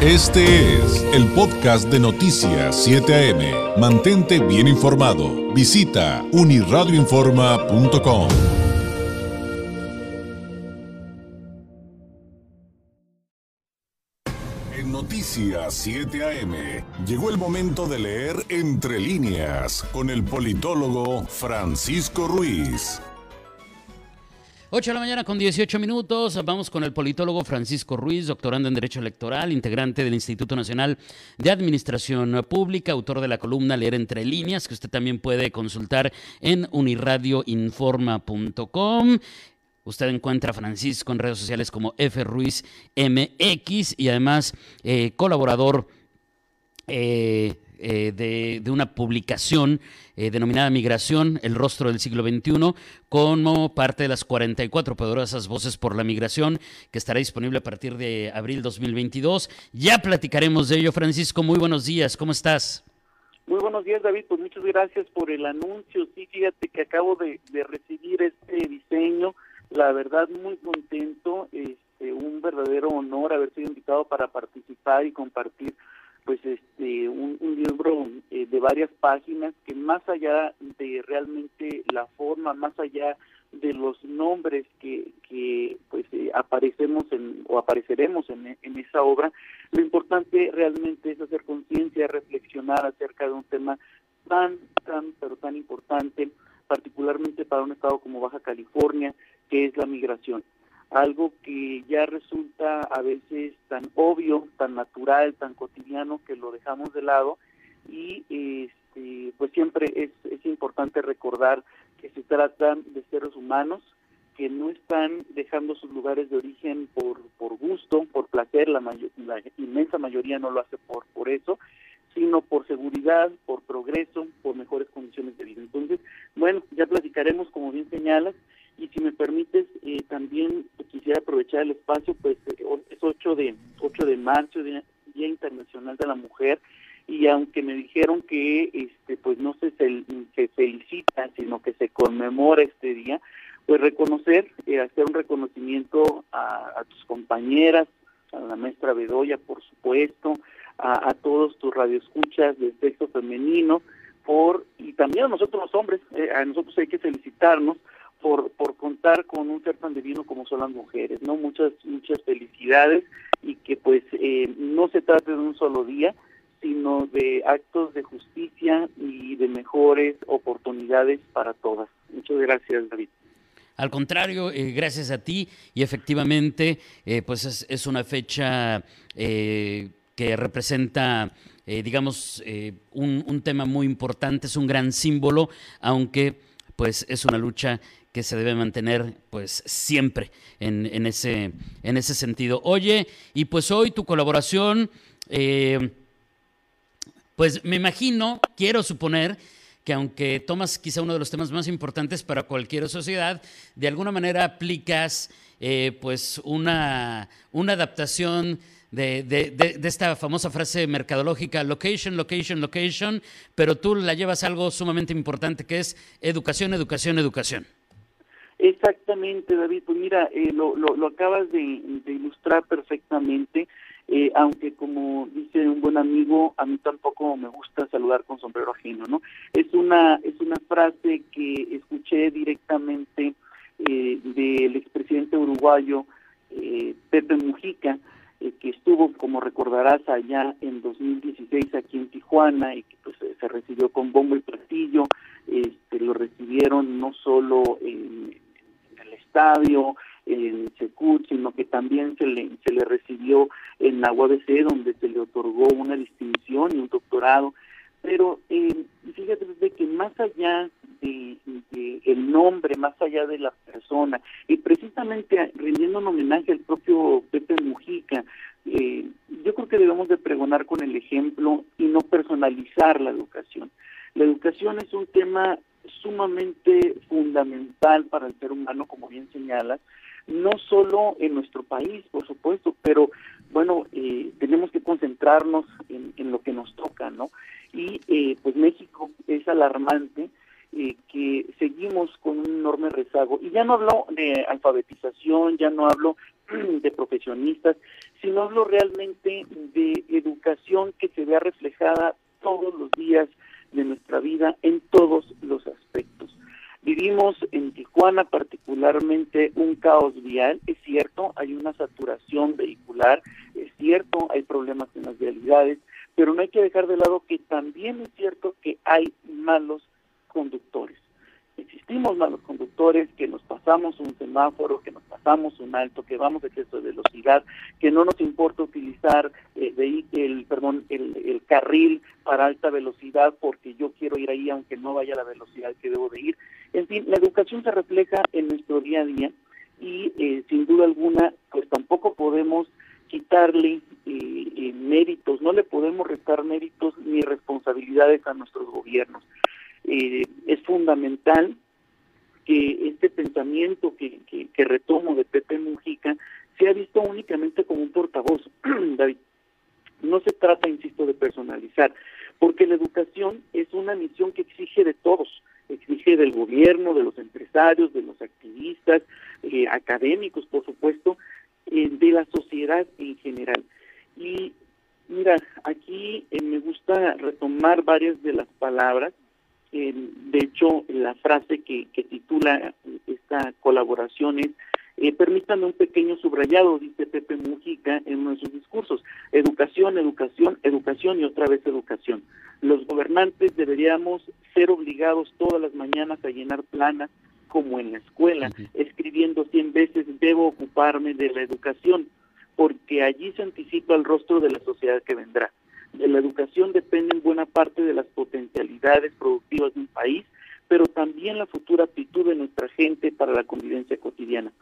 Este es el podcast de Noticias 7 AM. Mantente bien informado. Visita uniradioinforma.com. En Noticias 7 AM llegó el momento de leer entre líneas con el politólogo Francisco Ruiz. 8 de la mañana con 18 minutos. Vamos con el politólogo Francisco Ruiz, doctorando en Derecho Electoral, integrante del Instituto Nacional de Administración Pública, autor de la columna Leer entre líneas, que usted también puede consultar en uniradioinforma.com. Usted encuentra a Francisco en redes sociales como F Ruiz MX y además eh, colaborador eh, eh, de, de, una publicación eh, denominada Migración, el rostro del siglo XXI, como parte de las 44 poderosas voces por la migración, que estará disponible a partir de abril 2022. Ya platicaremos de ello, Francisco. Muy buenos días, ¿cómo estás? Muy buenos días, David. Pues muchas gracias por el anuncio. Sí, fíjate que acabo de, de recibir este diseño. La verdad, muy contento. Este, un verdadero honor haber sido invitado para participar y compartir pues este un, libro eh, de varias páginas que más allá de realmente la forma, más allá de los nombres que, que pues eh, aparecemos en o apareceremos en, en esa obra, lo importante realmente es hacer conciencia, reflexionar acerca de un tema tan, tan, pero tan importante, particularmente para un estado como Baja California, que es la migración algo que ya resulta a veces tan obvio, tan natural, tan cotidiano que lo dejamos de lado y este, pues siempre es, es importante recordar que se tratan de seres humanos que no están dejando sus lugares de origen por, por gusto, por placer, la, mayor, la inmensa mayoría no lo hace por, por eso, sino por seguridad, por progreso, por mejores condiciones de vida. Entonces, bueno, ya platicaremos, como bien señalas, y si me permites, eh, también quisiera aprovechar el espacio, pues eh, es 8 de, 8 de marzo, Día, Internacional de la Mujer, y aunque me dijeron que este pues no se, se felicita, sino que se conmemora este día, pues reconocer, eh, hacer un reconocimiento a, a, tus compañeras, a la maestra Bedoya, por supuesto, a, todos tus radioescuchas del sexo femenino, por y también a nosotros los hombres, eh, a nosotros hay que felicitarnos por, por contar con un ser tan divino como son las mujeres, ¿no? Muchas, muchas felicidades y que pues eh, no se trate de un solo día, sino de actos de justicia y de mejores oportunidades para todas. Muchas gracias, David. Al contrario, eh, gracias a ti y efectivamente, eh, pues es, una fecha eh, que representa, eh, digamos, eh, un, un, tema muy importante, es un gran símbolo, aunque pues es una lucha que se debe mantener pues siempre en, en, ese, en ese sentido. Oye, y pues hoy tu colaboración, eh, pues me imagino, quiero suponer, que aunque tomas quizá uno de los temas más importantes para cualquier sociedad, de alguna manera aplicas eh, pues una, una adaptación de, de, de, de, esta famosa frase mercadológica, location, location, location, pero tú la llevas algo sumamente importante que es educación, educación, educación. Exactamente, David. Pues mira, eh, lo, lo, lo, acabas de, de ilustrar perfectamente, eh, aunque como dice un buen amigo, a mí tampoco me gusta saludar con sombrero ajeno, ¿no? Es una, es una frase que escuché directamente eh, del expresidente uruguayo eh, Pepe Mujica, eh, que estuvo, como recordarás, allá en 2016 aquí en Tijuana y que pues se recibió con bombo y platillo, este, lo recibieron no solo en estadio, en Secut, sino que también se le, se le recibió en la UABC, donde se le otorgó una distinción y un doctorado. Pero eh, fíjate de que más allá de, de, el nombre, más allá de la persona, y precisamente rindiendo un homenaje al propio Pepe Mujica, que debemos de pregonar con el ejemplo y no personalizar la educación. La educación es un tema sumamente fundamental para el ser humano, como bien señalas, no solo en nuestro país, por supuesto, pero bueno, eh, tenemos que concentrarnos en, en, lo que nos toca, ¿no? Y eh, pues México es alarmante eh, que seguimos con un enorme rezago. Y ya no hablo de alfabetización, ya no hablo de profesionistas, sino hablo realmente de educación que se vea reflejada todos los días de nuestra vida en todos los aspectos. Vivimos en Tijuana particularmente un caos vial, es cierto, hay una saturación vehicular, es cierto, hay problemas en las vialidades, pero no hay que dejar de lado que también es cierto que hay malos conductores existimos malos conductores, que nos pasamos un semáforo, que nos pasamos un alto, que vamos de exceso de velocidad, que no nos importa utilizar eh, el, perdón, el, el, carril para alta velocidad porque yo quiero ir ahí aunque no vaya a la velocidad que debo de ir. En fin, la educación se refleja en nuestro día a día y eh, sin duda alguna, pues tampoco podemos quitarle eh, eh, méritos, no le podemos restar méritos ni responsabilidades a nuestros gobiernos. Eh, es fundamental que este pensamiento que, retomo de Pepe Mujica sea visto únicamente como un portavoz, David. No se trata, insisto, de personalizar, porque la educación es una misión que exige de todos, exige del gobierno, de los empresarios, de los activistas, eh, académicos, por supuesto, eh, de la sociedad en general. Y mira, aquí me gusta retomar varias de las palabras eh, de hecho, la frase que, titula esta colaboración es eh, permítanme un pequeño subrayado, dice Pepe Mujica en uno de sus discursos. Educación, educación, educación y otra vez educación. Los gobernantes deberíamos ser obligados todas las mañanas a llenar planas como en la escuela, escribiendo cien veces debo ocuparme de la educación, porque allí se anticipa el rostro de la sociedad que vendrá de la educación depende en buena parte de las potencialidades productivas de un país, pero también la futura actitud de nuestra gente para la convivencia cotidiana.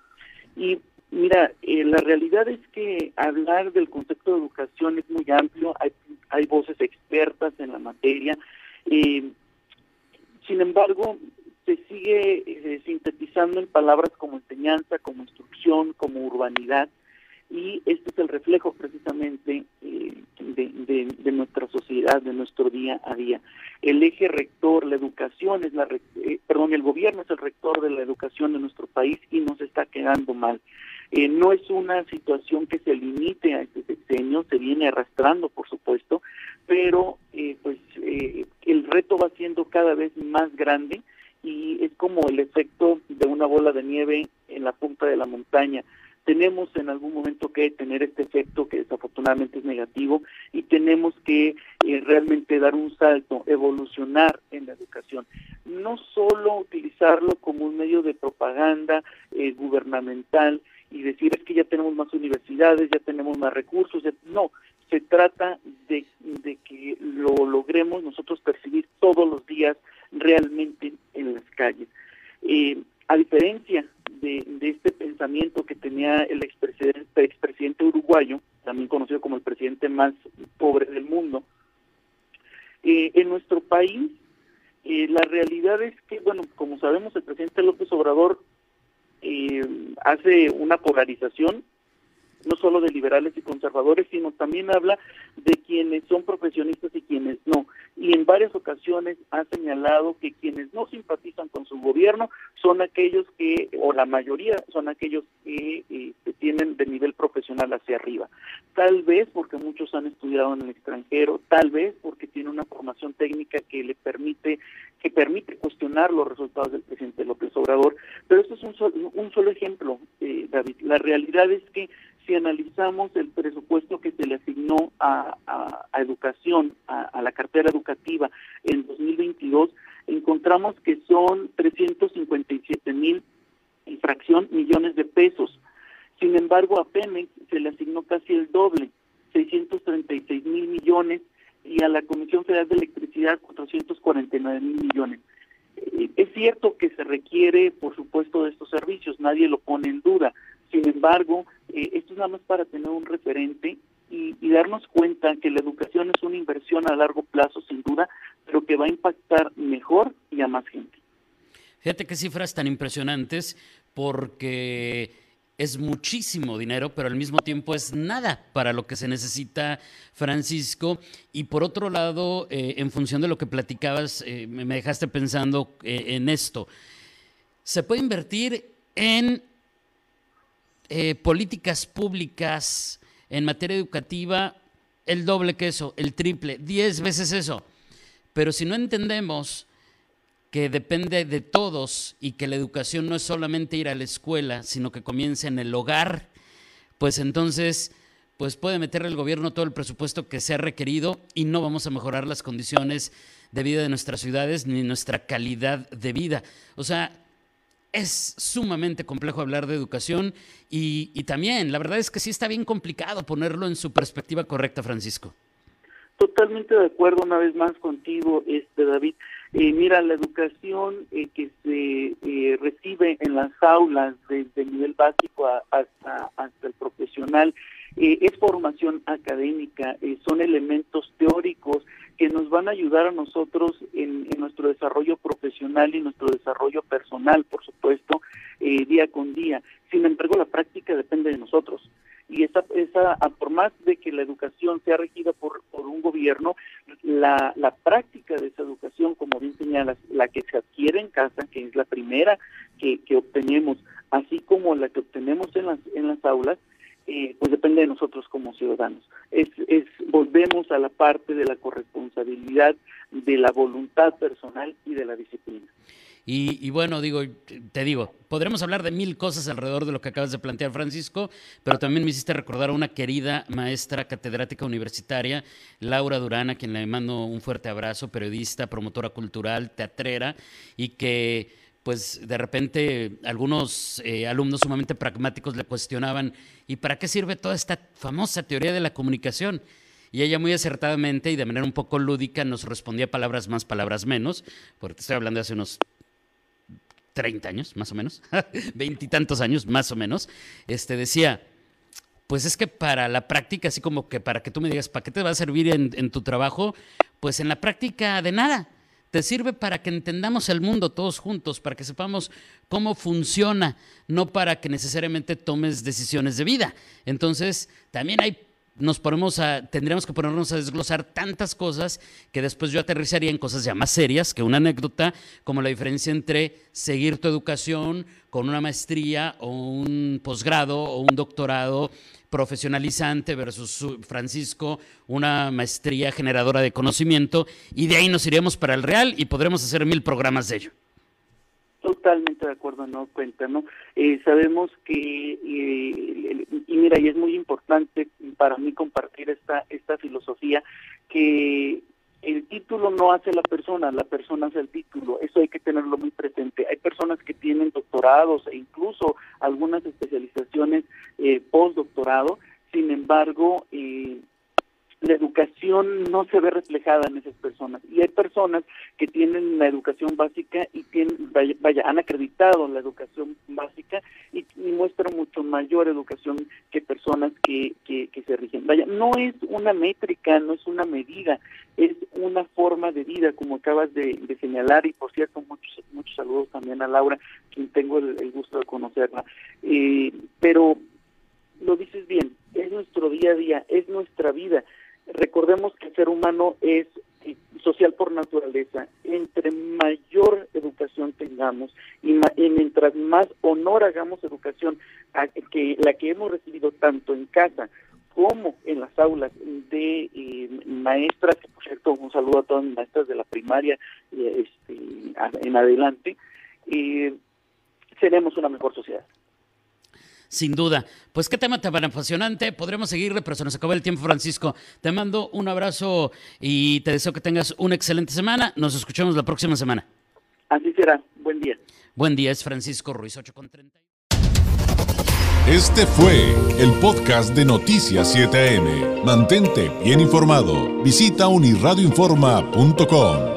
Y mira, eh, la realidad es que hablar del concepto de educación es muy amplio, hay, hay voces expertas en la materia, eh, sin embargo, se sigue eh, sintetizando en palabras como enseñanza, como instrucción, como urbanidad, y este es el reflejo precisamente eh, de, nuestra sociedad, de nuestro día a día. El eje rector, la educación es la, eh, perdón, el gobierno es el rector de la educación de nuestro país y nos está quedando mal. Eh, no es una situación que se limite a este sexenio, se viene arrastrando, por supuesto, pero pues el reto va siendo cada vez más grande y es como el efecto de una bola de nieve en la punta de la montaña tenemos en algún momento que tener este efecto que desafortunadamente es negativo y tenemos que eh, realmente dar un salto, evolucionar en la educación. No solo utilizarlo como un medio de propaganda eh, gubernamental y decir es que ya tenemos más universidades, ya tenemos más recursos, no, se trata de, que lo logremos nosotros percibir todos los días realmente en las calles. Eh, a diferencia de, este pensamiento que el expresidente, expresidente uruguayo, también conocido como el presidente más pobre del mundo, eh, en nuestro país eh, la realidad es que, bueno, como sabemos, el presidente López Obrador eh, hace una polarización no solo de liberales y conservadores, sino también habla de quienes son profesionistas y quienes no. Y en varias ocasiones ha señalado que quienes no simpatizan con su gobierno son aquellos que, o la mayoría, son aquellos que, eh, tienen de nivel profesional hacia arriba. Tal vez porque muchos han estudiado en el extranjero, tal vez porque tiene una formación técnica que le permite que permite cuestionar los resultados del presidente López Obrador, pero esto es un, un solo ejemplo, eh, David. La realidad es que si analizamos el presupuesto que se le asignó a, educación, a, la cartera educativa en 2022, encontramos que son 357 mil y fracción millones de pesos. Sin embargo, a Pemex se le asignó casi el doble, 636 mil millones, y a la Comisión Federal de Electricidad 449 mil millones. Eh, es cierto que se requiere, por supuesto, de estos servicios, nadie lo pone en duda. Sin embargo, eh, esto es nada más para tener un referente y, darnos cuenta que la educación es una inversión a largo plazo, sin duda, pero que va a impactar mejor y a más gente. Fíjate qué cifras tan impresionantes, porque es muchísimo dinero, pero al mismo tiempo es nada para lo que se necesita, Francisco. Y por otro lado, eh, en función de lo que platicabas, eh, me dejaste pensando en esto. Se puede invertir en eh, políticas públicas en materia educativa el doble que eso, el triple, diez veces eso. Pero si no entendemos que depende de todos y que la educación no es solamente ir a la escuela, sino que comienza en el hogar, pues entonces pues puede meterle el gobierno todo el presupuesto que sea requerido y no vamos a mejorar las condiciones de vida de nuestras ciudades ni nuestra calidad de vida. O sea, es sumamente complejo hablar de educación y, y, también, la verdad es que sí está bien complicado ponerlo en su perspectiva correcta, Francisco. Totalmente de acuerdo una vez más contigo, este David. Eh, mira, la educación eh, que se eh, recibe en las aulas desde el nivel básico hasta, hasta el profesional eh, es formación académica, eh, son elementos teóricos que nos van a ayudar a nosotros en, nuestro desarrollo profesional y nuestro desarrollo personal, por supuesto, eh, día con día. Sin embargo, la práctica depende de nosotros. Y esa, esa, por más de que la educación sea regida por, por un gobierno, la, la práctica de esa educación, como bien señalas, la que se adquiere en casa, que es la primera que, que obtenemos, así como la que obtenemos en las, en las aulas, eh, pues depende de nosotros como ciudadanos. Es, es, volvemos a la parte de la corresponsabilidad, de la voluntad personal y de la disciplina. Y, bueno, digo, te digo, podremos hablar de mil cosas alrededor de lo que acabas de plantear, Francisco, pero también me hiciste recordar a una querida maestra catedrática universitaria, Laura Durán, a quien le mando un fuerte abrazo, periodista, promotora cultural, teatrera, y que pues de repente algunos eh, alumnos sumamente pragmáticos le cuestionaban, ¿y para qué sirve toda esta famosa teoría de la comunicación? Y ella muy acertadamente y de manera un poco lúdica nos respondía palabras más, palabras menos, porque estoy hablando de hace unos 30 años, más o menos, veintitantos años, más o menos, este, decía, pues es que para la práctica, así como que para que tú me digas, ¿para qué te va a servir en, en tu trabajo? Pues en la práctica de nada te sirve para que entendamos el mundo todos juntos, para que sepamos cómo funciona, no para que necesariamente tomes decisiones de vida. Entonces, también hay nos ponemos a, tendríamos que ponernos a desglosar tantas cosas que después yo aterrizaría en cosas ya más serias que una anécdota, como la diferencia entre seguir tu educación con una maestría o un posgrado o un doctorado profesionalizante versus Francisco, una maestría generadora de conocimiento, y de ahí nos iríamos para el real y podremos hacer mil programas de ello. Totalmente de acuerdo, no cuenta, ¿no? Eh, sabemos que, eh, y mira, y es muy importante para mí compartir esta, esta filosofía, que el título no hace la persona, la persona hace el título. Eso hay que tenerlo muy presente. Hay personas que tienen doctorados e incluso algunas especializaciones eh, postdoctorado, sin embargo, la educación no se ve reflejada en esas personas. Y hay personas que tienen la educación básica y tienen, vaya, han acreditado la educación básica y, muestran mucho mayor educación que personas que, que, se rigen. Vaya, no es una métrica, no es una medida, es una forma de vida, como acabas de, señalar, y por cierto, muchos, muchos saludos también a Laura, quien tengo el, gusto de conocerla. Eh, pero lo dices bien, es nuestro día a día, es nuestra vida recordemos que el ser humano es social por naturaleza. Entre mayor educación tengamos y, mientras más honor hagamos educación, que la que hemos recibido tanto en casa como en las aulas de eh, maestras, por cierto un saludo a todas las maestras de la primaria eh, este, en adelante, seremos una mejor sociedad sin duda. Pues qué tema tan apasionante. Podremos seguirle, pero se nos acabó el tiempo, Francisco. Te mando un abrazo y te deseo que tengas una excelente semana. Nos escuchamos la próxima semana. Así será. Buen día. Buen día, es Francisco Ruiz, 8 con 30. Este fue el podcast de Noticias 7am. Mantente bien informado. Visita unirradioinforma.com.